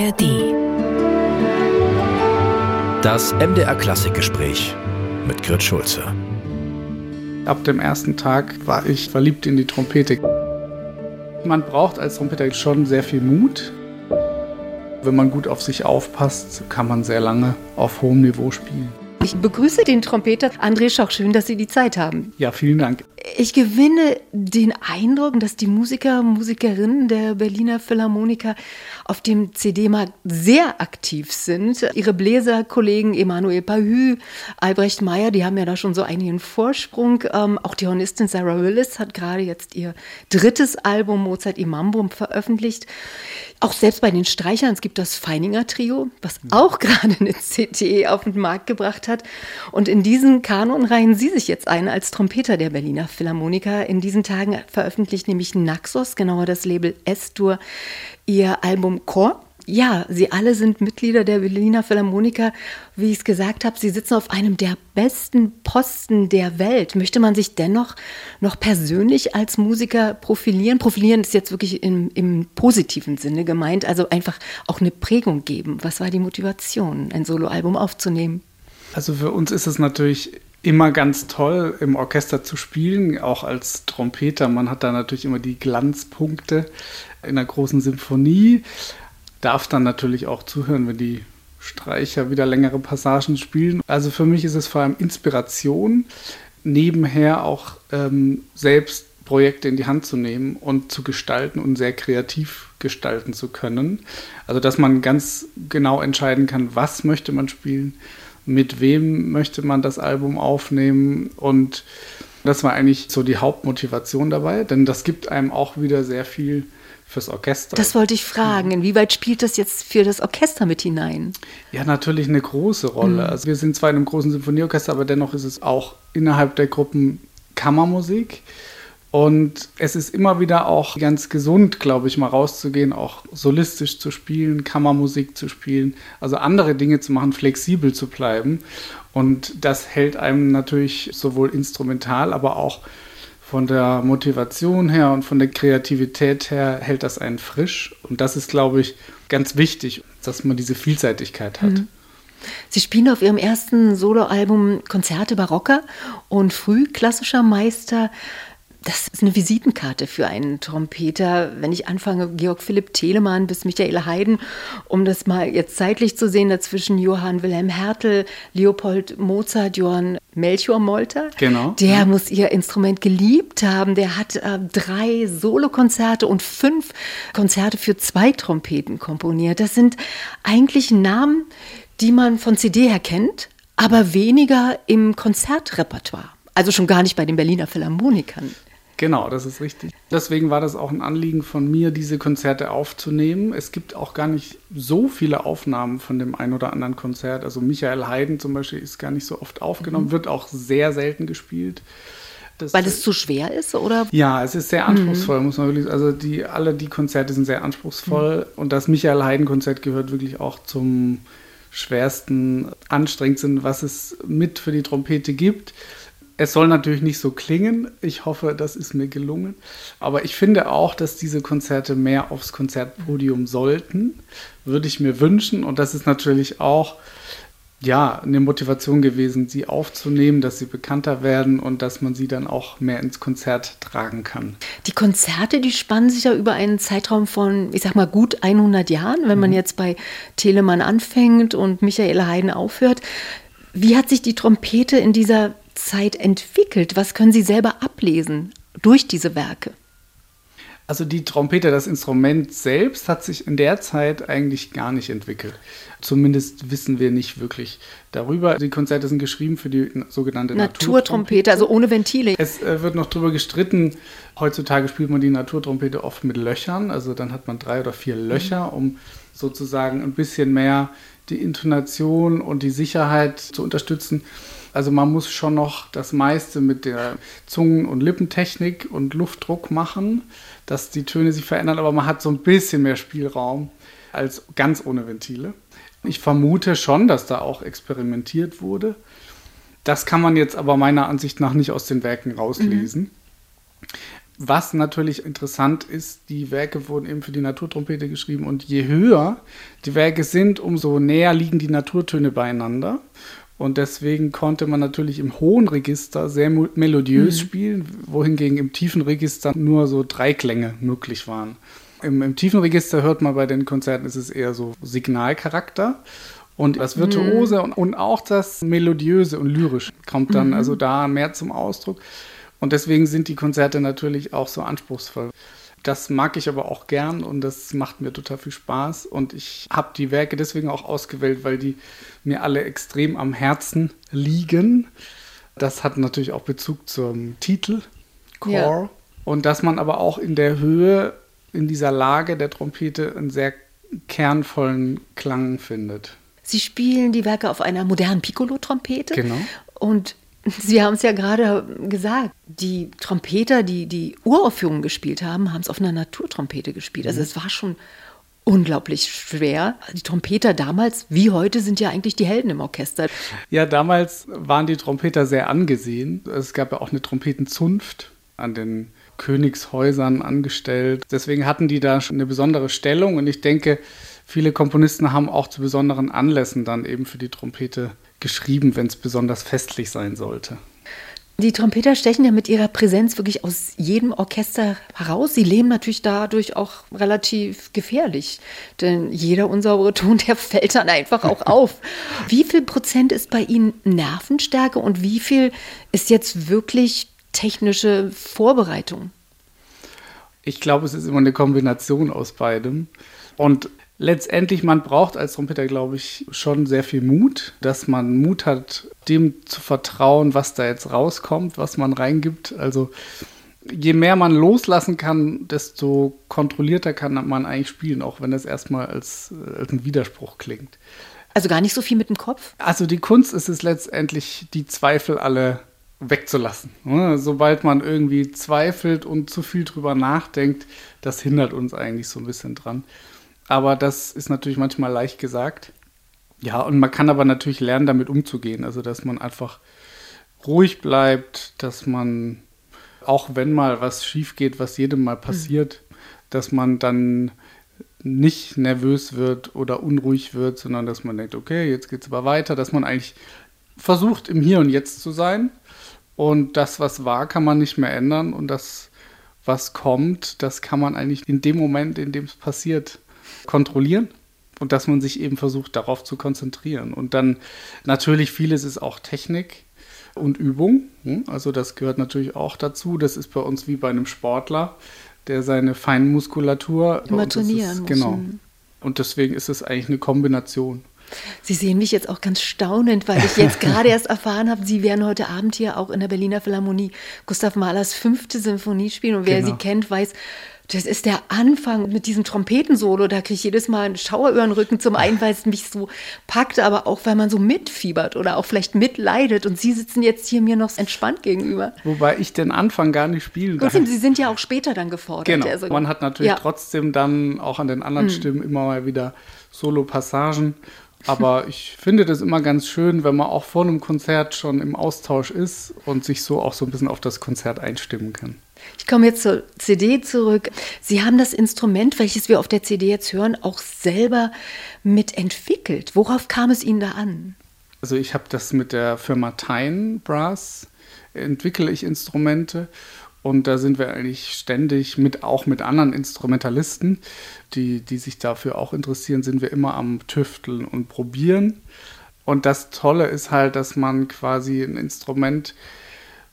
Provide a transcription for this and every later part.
ARD. Das MDR Klassikgespräch mit Grit Schulze. Ab dem ersten Tag war ich verliebt in die Trompete. Man braucht als Trompeter schon sehr viel Mut. Wenn man gut auf sich aufpasst, kann man sehr lange auf hohem Niveau spielen. Ich begrüße den Trompeter André Schoch. Schön, dass Sie die Zeit haben. Ja, vielen Dank. Ich gewinne den Eindruck, dass die Musiker, Musikerinnen der Berliner Philharmoniker auf dem CD-Markt sehr aktiv sind. Ihre Bläserkollegen Emanuel Pahü, Albrecht Meyer, die haben ja da schon so einigen Vorsprung. Ähm, auch die Hornistin Sarah Willis hat gerade jetzt ihr drittes Album Mozart Imambum veröffentlicht. Auch selbst bei den Streichern, es gibt das Feininger Trio, was auch gerade eine CD auf den Markt gebracht hat. Und in diesen Kanon reihen Sie sich jetzt ein als Trompeter der Berliner Philharmoniker. In diesen Tagen veröffentlicht nämlich Naxos, genauer das Label S-Dur, ihr Album Core. Ja, Sie alle sind Mitglieder der Berliner Philharmoniker. Wie ich es gesagt habe, Sie sitzen auf einem der besten Posten der Welt. Möchte man sich dennoch noch persönlich als Musiker profilieren? Profilieren ist jetzt wirklich im, im positiven Sinne gemeint, also einfach auch eine Prägung geben. Was war die Motivation, ein Soloalbum aufzunehmen? Also für uns ist es natürlich immer ganz toll, im Orchester zu spielen, auch als Trompeter. Man hat da natürlich immer die Glanzpunkte in einer großen Symphonie darf dann natürlich auch zuhören, wenn die Streicher wieder längere Passagen spielen. Also für mich ist es vor allem Inspiration, nebenher auch ähm, selbst Projekte in die Hand zu nehmen und zu gestalten und sehr kreativ gestalten zu können. Also dass man ganz genau entscheiden kann, was möchte man spielen, mit wem möchte man das Album aufnehmen und das war eigentlich so die Hauptmotivation dabei, denn das gibt einem auch wieder sehr viel fürs Orchester. Das wollte ich fragen. Inwieweit spielt das jetzt für das Orchester mit hinein? Ja, natürlich eine große Rolle. Mhm. Also wir sind zwar in einem großen Symphonieorchester, aber dennoch ist es auch innerhalb der Gruppen Kammermusik. Und es ist immer wieder auch ganz gesund, glaube ich, mal rauszugehen, auch solistisch zu spielen, Kammermusik zu spielen, also andere Dinge zu machen, flexibel zu bleiben. Und das hält einem natürlich sowohl instrumental, aber auch von der Motivation her und von der Kreativität her hält das einen frisch. Und das ist, glaube ich, ganz wichtig, dass man diese Vielseitigkeit hat. Mhm. Sie spielen auf Ihrem ersten Soloalbum Konzerte barocker und frühklassischer Meister das ist eine Visitenkarte für einen Trompeter. Wenn ich anfange, Georg Philipp Telemann bis Michael Haydn, um das mal jetzt zeitlich zu sehen, dazwischen Johann Wilhelm Hertel, Leopold Mozart, Johann Melchior Molter. Genau. Der mhm. muss ihr Instrument geliebt haben. Der hat äh, drei Solokonzerte und fünf Konzerte für zwei Trompeten komponiert. Das sind eigentlich Namen, die man von CD her kennt, aber weniger im Konzertrepertoire. Also schon gar nicht bei den Berliner Philharmonikern. Genau, das ist richtig. Deswegen war das auch ein Anliegen von mir, diese Konzerte aufzunehmen. Es gibt auch gar nicht so viele Aufnahmen von dem ein oder anderen Konzert. Also Michael Haydn zum Beispiel ist gar nicht so oft aufgenommen, mhm. wird auch sehr selten gespielt. Das Weil es zu schwer ist, oder? Ja, es ist sehr anspruchsvoll, mhm. muss man wirklich Also die, alle die Konzerte sind sehr anspruchsvoll. Mhm. Und das Michael Haydn-Konzert gehört wirklich auch zum schwersten, anstrengendsten, was es mit für die Trompete gibt. Es soll natürlich nicht so klingen. Ich hoffe, das ist mir gelungen. Aber ich finde auch, dass diese Konzerte mehr aufs Konzertpodium sollten. Würde ich mir wünschen. Und das ist natürlich auch ja, eine Motivation gewesen, sie aufzunehmen, dass sie bekannter werden und dass man sie dann auch mehr ins Konzert tragen kann. Die Konzerte, die spannen sich ja über einen Zeitraum von, ich sag mal, gut 100 Jahren, wenn man mhm. jetzt bei Telemann anfängt und Michael Haydn aufhört. Wie hat sich die Trompete in dieser Zeit entwickelt? Was können Sie selber ablesen durch diese Werke? Also die Trompete, das Instrument selbst, hat sich in der Zeit eigentlich gar nicht entwickelt. Zumindest wissen wir nicht wirklich darüber. Die Konzerte sind geschrieben für die sogenannte Naturtrompete, also ohne Ventile. Es äh, wird noch darüber gestritten. Heutzutage spielt man die Naturtrompete oft mit Löchern. Also dann hat man drei oder vier Löcher, um sozusagen ein bisschen mehr die Intonation und die Sicherheit zu unterstützen. Also man muss schon noch das meiste mit der Zungen- und Lippentechnik und Luftdruck machen, dass die Töne sich verändern, aber man hat so ein bisschen mehr Spielraum als ganz ohne Ventile. Ich vermute schon, dass da auch experimentiert wurde. Das kann man jetzt aber meiner Ansicht nach nicht aus den Werken rauslesen. Mhm. Was natürlich interessant ist, die Werke wurden eben für die Naturtrompete geschrieben und je höher die Werke sind, umso näher liegen die Naturtöne beieinander. Und deswegen konnte man natürlich im hohen Register sehr melodiös mhm. spielen, wohingegen im tiefen Register nur so drei Klänge möglich waren. Im, Im, tiefen Register hört man bei den Konzerten, ist es eher so Signalcharakter. Und das Virtuose mhm. und, und, auch das Melodiöse und Lyrische kommt dann mhm. also da mehr zum Ausdruck. Und deswegen sind die Konzerte natürlich auch so anspruchsvoll. Das mag ich aber auch gern und das macht mir total viel Spaß. Und ich habe die Werke deswegen auch ausgewählt, weil die mir alle extrem am Herzen liegen. Das hat natürlich auch Bezug zum Titel, Core. Ja. Und dass man aber auch in der Höhe, in dieser Lage der Trompete einen sehr kernvollen Klang findet. Sie spielen die Werke auf einer modernen Piccolo-Trompete. Genau. Und Sie haben es ja gerade gesagt, die Trompeter, die die Uraufführungen gespielt haben, haben es auf einer Naturtrompete gespielt. Also mhm. es war schon unglaublich schwer. Die Trompeter damals wie heute sind ja eigentlich die Helden im Orchester. Ja, damals waren die Trompeter sehr angesehen. Es gab ja auch eine Trompetenzunft an den Königshäusern angestellt. Deswegen hatten die da schon eine besondere Stellung und ich denke, viele Komponisten haben auch zu besonderen Anlässen dann eben für die Trompete geschrieben, wenn es besonders festlich sein sollte. Die Trompeter stechen ja mit ihrer Präsenz wirklich aus jedem Orchester heraus. Sie leben natürlich dadurch auch relativ gefährlich, denn jeder unsaubere Ton, der fällt dann einfach auch auf. Wie viel Prozent ist bei Ihnen Nervenstärke und wie viel ist jetzt wirklich technische Vorbereitung? Ich glaube, es ist immer eine Kombination aus beidem. Und letztendlich, man braucht als Trompeter, glaube ich, schon sehr viel Mut, dass man Mut hat, dem zu vertrauen, was da jetzt rauskommt, was man reingibt. Also je mehr man loslassen kann, desto kontrollierter kann man eigentlich spielen, auch wenn das erstmal als, als ein Widerspruch klingt. Also gar nicht so viel mit dem Kopf? Also die Kunst ist es letztendlich, die Zweifel alle wegzulassen. Ne? Sobald man irgendwie zweifelt und zu viel drüber nachdenkt, das hindert uns eigentlich so ein bisschen dran. Aber das ist natürlich manchmal leicht gesagt. Ja, und man kann aber natürlich lernen, damit umzugehen. Also, dass man einfach ruhig bleibt, dass man, auch wenn mal was schief geht, was jedem mal passiert, mhm. dass man dann nicht nervös wird oder unruhig wird, sondern dass man denkt, okay, jetzt geht es aber weiter, dass man eigentlich versucht, im Hier und Jetzt zu sein. Und das, was war, kann man nicht mehr ändern. Und das, was kommt, das kann man eigentlich in dem Moment, in dem es passiert, kontrollieren und dass man sich eben versucht, darauf zu konzentrieren. Und dann natürlich vieles ist auch Technik und Übung. Hm? Also das gehört natürlich auch dazu. Das ist bei uns wie bei einem Sportler, der seine Feinmuskulatur immer trainieren ist, muss. Genau. Und deswegen ist es eigentlich eine Kombination. Sie sehen mich jetzt auch ganz staunend, weil ich jetzt gerade erst erfahren habe, Sie werden heute Abend hier auch in der Berliner Philharmonie Gustav Mahlers fünfte Symphonie spielen. Und wer genau. Sie kennt, weiß, das ist der Anfang mit diesem Trompetensolo. Da kriege ich jedes Mal einen Schauer über den Rücken. Zum einen, weil es mich so packt, aber auch, weil man so mitfiebert oder auch vielleicht mitleidet. Und Sie sitzen jetzt hier mir noch entspannt gegenüber. Wobei ich den Anfang gar nicht spielen kann. Sie sind ja auch später dann gefordert. Genau. Also, man hat natürlich ja. trotzdem dann auch an den anderen hm. Stimmen immer mal wieder Solo-Passagen. Aber ich finde das immer ganz schön, wenn man auch vor einem Konzert schon im Austausch ist und sich so auch so ein bisschen auf das Konzert einstimmen kann. Ich komme jetzt zur CD zurück. Sie haben das Instrument, welches wir auf der CD jetzt hören, auch selber mitentwickelt. Worauf kam es Ihnen da an? Also ich habe das mit der Firma Tyne Brass entwickle ich Instrumente und da sind wir eigentlich ständig mit auch mit anderen Instrumentalisten, die, die sich dafür auch interessieren, sind wir immer am Tüfteln und probieren. Und das Tolle ist halt, dass man quasi ein Instrument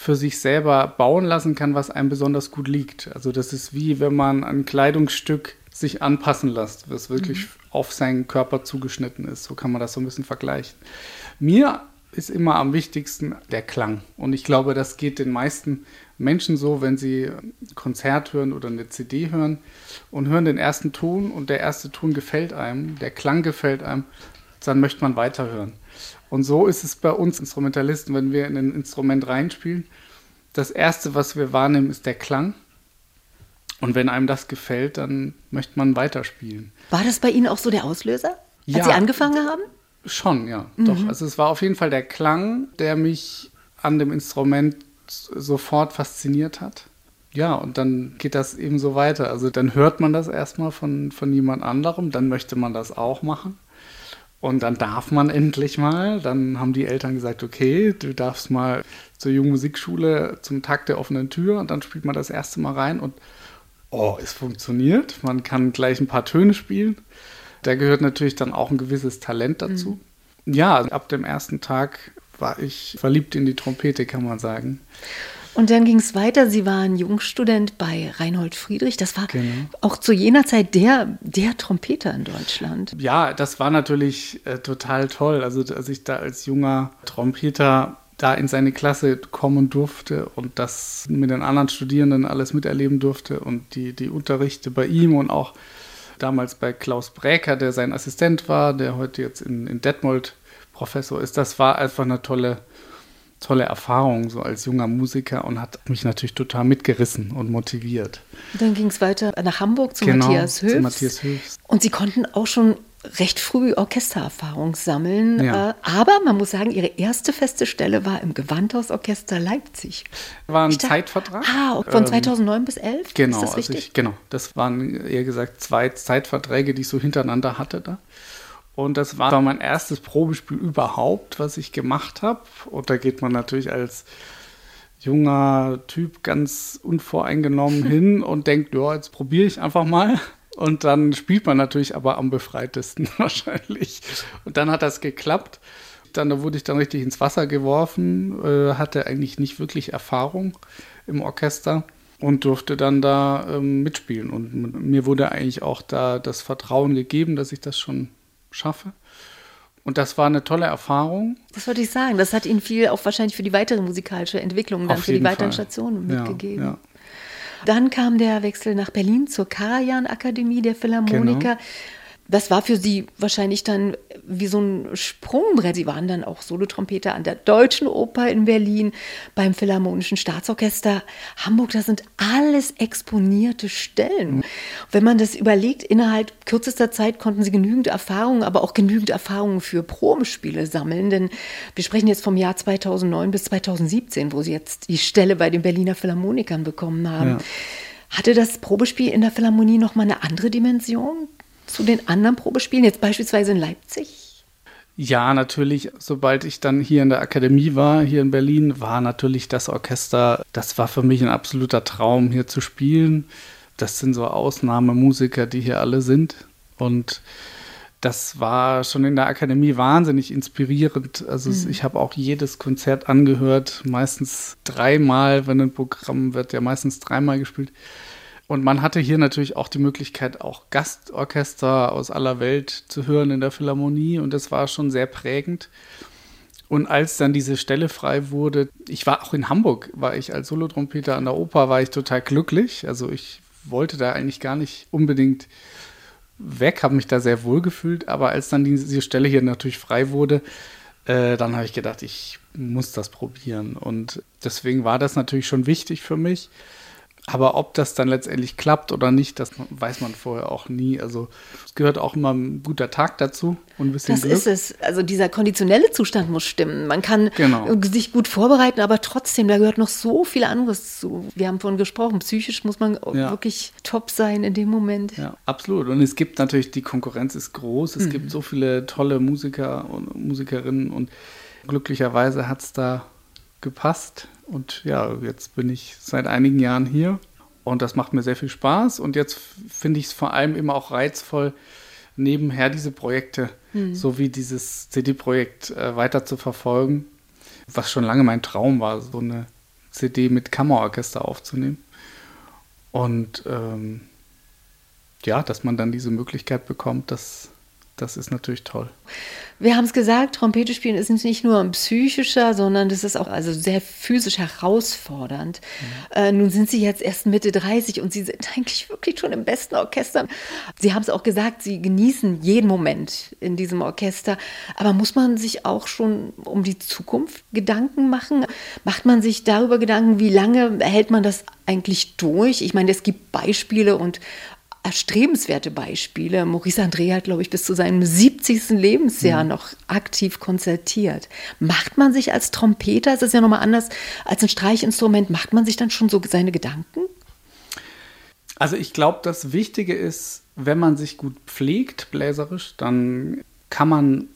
für sich selber bauen lassen kann, was einem besonders gut liegt. Also das ist wie wenn man ein Kleidungsstück sich anpassen lässt, was wirklich mhm. auf seinen Körper zugeschnitten ist. So kann man das so ein bisschen vergleichen. Mir ist immer am wichtigsten der Klang. Und ich glaube, das geht den meisten Menschen so, wenn sie ein Konzert hören oder eine CD hören und hören den ersten Ton und der erste Ton gefällt einem, der Klang gefällt einem, dann möchte man weiterhören. Und so ist es bei uns Instrumentalisten, wenn wir in ein Instrument reinspielen. Das Erste, was wir wahrnehmen, ist der Klang. Und wenn einem das gefällt, dann möchte man weiterspielen. War das bei Ihnen auch so der Auslöser, als ja, Sie angefangen haben? Schon, ja, mhm. doch. Also es war auf jeden Fall der Klang, der mich an dem Instrument sofort fasziniert hat. ja, und dann geht das eben so weiter. Also dann hört man das erstmal von, von jemand anderem, dann möchte man das auch machen. Und dann darf man endlich mal. Dann haben die Eltern gesagt, okay, du darfst mal zur jungen Musikschule zum Tag der offenen Tür und dann spielt man das erste Mal rein und oh, es funktioniert. Man kann gleich ein paar Töne spielen. Da gehört natürlich dann auch ein gewisses Talent dazu. Mhm. Ja, ab dem ersten Tag war ich verliebt in die Trompete, kann man sagen. Und dann ging es weiter. Sie waren Jungstudent bei Reinhold Friedrich. Das war genau. auch zu jener Zeit der, der Trompeter in Deutschland. Ja, das war natürlich äh, total toll. Also, als ich da als junger Trompeter da in seine Klasse kommen durfte und das mit den anderen Studierenden alles miterleben durfte und die, die Unterrichte bei ihm und auch damals bei Klaus Bräker, der sein Assistent war, der heute jetzt in, in Detmold Professor ist, das war einfach eine tolle, tolle Erfahrung so als junger Musiker und hat mich natürlich total mitgerissen und motiviert. Dann ging es weiter nach Hamburg zu genau, Matthias Höfs. Zu Matthias Höfs. Und Sie konnten auch schon recht früh Orchestererfahrung sammeln. Ja. Äh, aber man muss sagen, ihre erste feste Stelle war im Gewandhausorchester Leipzig. War ein dachte, Zeitvertrag. Ah, von 2009 ähm, bis 11? Genau, ist das richtig? Also ich, genau. Das waren eher gesagt zwei Zeitverträge, die ich so hintereinander hatte da. Und das war mein erstes Probespiel überhaupt, was ich gemacht habe. Und da geht man natürlich als junger Typ ganz unvoreingenommen hin und denkt, ja, jetzt probiere ich einfach mal. Und dann spielt man natürlich aber am befreitesten wahrscheinlich. Und dann hat das geklappt. Dann da wurde ich dann richtig ins Wasser geworfen, äh, hatte eigentlich nicht wirklich Erfahrung im Orchester und durfte dann da ähm, mitspielen. Und mir wurde eigentlich auch da das Vertrauen gegeben, dass ich das schon schaffe. Und das war eine tolle Erfahrung. Das wollte ich sagen. Das hat Ihnen viel auch wahrscheinlich für die weitere musikalische Entwicklung, dann für die weiteren Fall. Stationen mitgegeben. Ja, ja. Dann kam der Wechsel nach Berlin zur Karajan-Akademie der Philharmoniker. Genau. Das war für sie wahrscheinlich dann wie so ein Sprungbrett. Sie waren dann auch Solotrompeter an der Deutschen Oper in Berlin, beim Philharmonischen Staatsorchester Hamburg. Das sind alles exponierte Stellen. Wenn man das überlegt, innerhalb kürzester Zeit konnten sie genügend Erfahrungen, aber auch genügend Erfahrungen für Probenspiele sammeln. Denn wir sprechen jetzt vom Jahr 2009 bis 2017, wo sie jetzt die Stelle bei den Berliner Philharmonikern bekommen haben. Ja. Hatte das Probespiel in der Philharmonie nochmal eine andere Dimension? Zu den anderen Probespielen, jetzt beispielsweise in Leipzig? Ja, natürlich. Sobald ich dann hier in der Akademie war, hier in Berlin, war natürlich das Orchester, das war für mich ein absoluter Traum, hier zu spielen. Das sind so Ausnahmemusiker, die hier alle sind. Und das war schon in der Akademie wahnsinnig inspirierend. Also mhm. ich habe auch jedes Konzert angehört, meistens dreimal, wenn ein Programm wird ja meistens dreimal gespielt. Und man hatte hier natürlich auch die Möglichkeit, auch Gastorchester aus aller Welt zu hören in der Philharmonie. Und das war schon sehr prägend. Und als dann diese Stelle frei wurde, ich war auch in Hamburg, war ich als Solotrompeter an der Oper, war ich total glücklich. Also ich wollte da eigentlich gar nicht unbedingt weg, habe mich da sehr wohl gefühlt. Aber als dann diese Stelle hier natürlich frei wurde, äh, dann habe ich gedacht, ich muss das probieren. Und deswegen war das natürlich schon wichtig für mich. Aber ob das dann letztendlich klappt oder nicht, das weiß man vorher auch nie. Also es gehört auch immer ein guter Tag dazu und ein bisschen Das Glück. ist es. Also dieser konditionelle Zustand muss stimmen. Man kann genau. sich gut vorbereiten, aber trotzdem, da gehört noch so viel anderes zu. Wir haben vorhin gesprochen, psychisch muss man ja. wirklich top sein in dem Moment. Ja, absolut. Und es gibt natürlich, die Konkurrenz ist groß. Es mhm. gibt so viele tolle Musiker und Musikerinnen und glücklicherweise hat es da gepasst. Und ja, jetzt bin ich seit einigen Jahren hier und das macht mir sehr viel Spaß. Und jetzt finde ich es vor allem immer auch reizvoll, nebenher diese Projekte, mhm. so wie dieses CD-Projekt, äh, weiter zu verfolgen, was schon lange mein Traum war, so eine CD mit Kammerorchester aufzunehmen. Und ähm, ja, dass man dann diese Möglichkeit bekommt, das, das ist natürlich toll. Wir haben es gesagt, Trompete spielen ist nicht nur ein psychischer, sondern das ist auch also sehr physisch herausfordernd. Mhm. Äh, nun sind Sie jetzt erst Mitte 30 und Sie sind eigentlich wirklich schon im besten Orchester. Sie haben es auch gesagt, Sie genießen jeden Moment in diesem Orchester. Aber muss man sich auch schon um die Zukunft Gedanken machen? Macht man sich darüber Gedanken, wie lange hält man das eigentlich durch? Ich meine, es gibt Beispiele und erstrebenswerte Beispiele. Maurice André hat, glaube ich, bis zu seinem 70. Lebensjahr mhm. noch aktiv konzertiert. Macht man sich als Trompeter, es ist ja nochmal anders als ein Streichinstrument, macht man sich dann schon so seine Gedanken? Also ich glaube, das Wichtige ist, wenn man sich gut pflegt, bläserisch, dann kann man,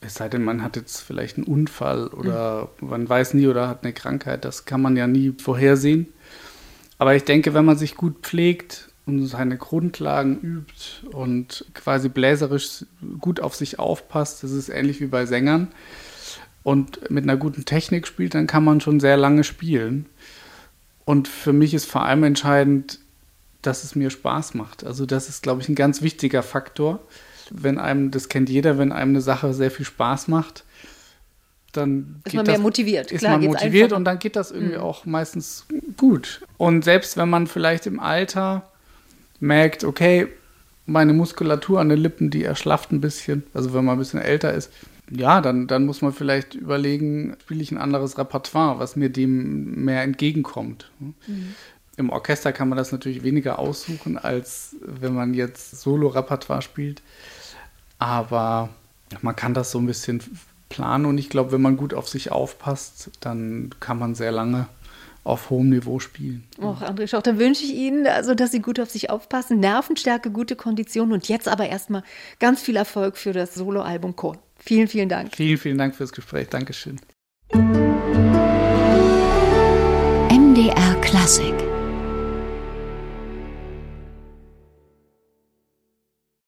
es sei denn, man hat jetzt vielleicht einen Unfall oder mhm. man weiß nie oder hat eine Krankheit, das kann man ja nie vorhersehen. Aber ich denke, wenn man sich gut pflegt und seine Grundlagen übt und quasi bläserisch gut auf sich aufpasst, das ist ähnlich wie bei Sängern, und mit einer guten Technik spielt, dann kann man schon sehr lange spielen. Und für mich ist vor allem entscheidend, dass es mir Spaß macht. Also das ist, glaube ich, ein ganz wichtiger Faktor. Wenn einem, das kennt jeder, wenn einem eine Sache sehr viel Spaß macht, dann ist man mehr das, motiviert. Ist Klar, man motiviert einfacher. und dann geht das irgendwie mhm. auch meistens gut. Und selbst wenn man vielleicht im Alter merkt, okay, meine Muskulatur an den Lippen, die erschlafft ein bisschen, also wenn man ein bisschen älter ist, ja, dann, dann muss man vielleicht überlegen, spiele ich ein anderes Repertoire, was mir dem mehr entgegenkommt. Mhm. Im Orchester kann man das natürlich weniger aussuchen, als wenn man jetzt Solo-Repertoire spielt. Aber man kann das so ein bisschen planen und ich glaube, wenn man gut auf sich aufpasst, dann kann man sehr lange auf hohem Niveau spielen. Och, André Schauch, dann wünsche ich Ihnen, also, dass Sie gut auf sich aufpassen, Nervenstärke, gute Kondition und jetzt aber erstmal ganz viel Erfolg für das Soloalbum Chor. Vielen, vielen Dank. Vielen, vielen Dank fürs Gespräch. Dankeschön. MDR Klassik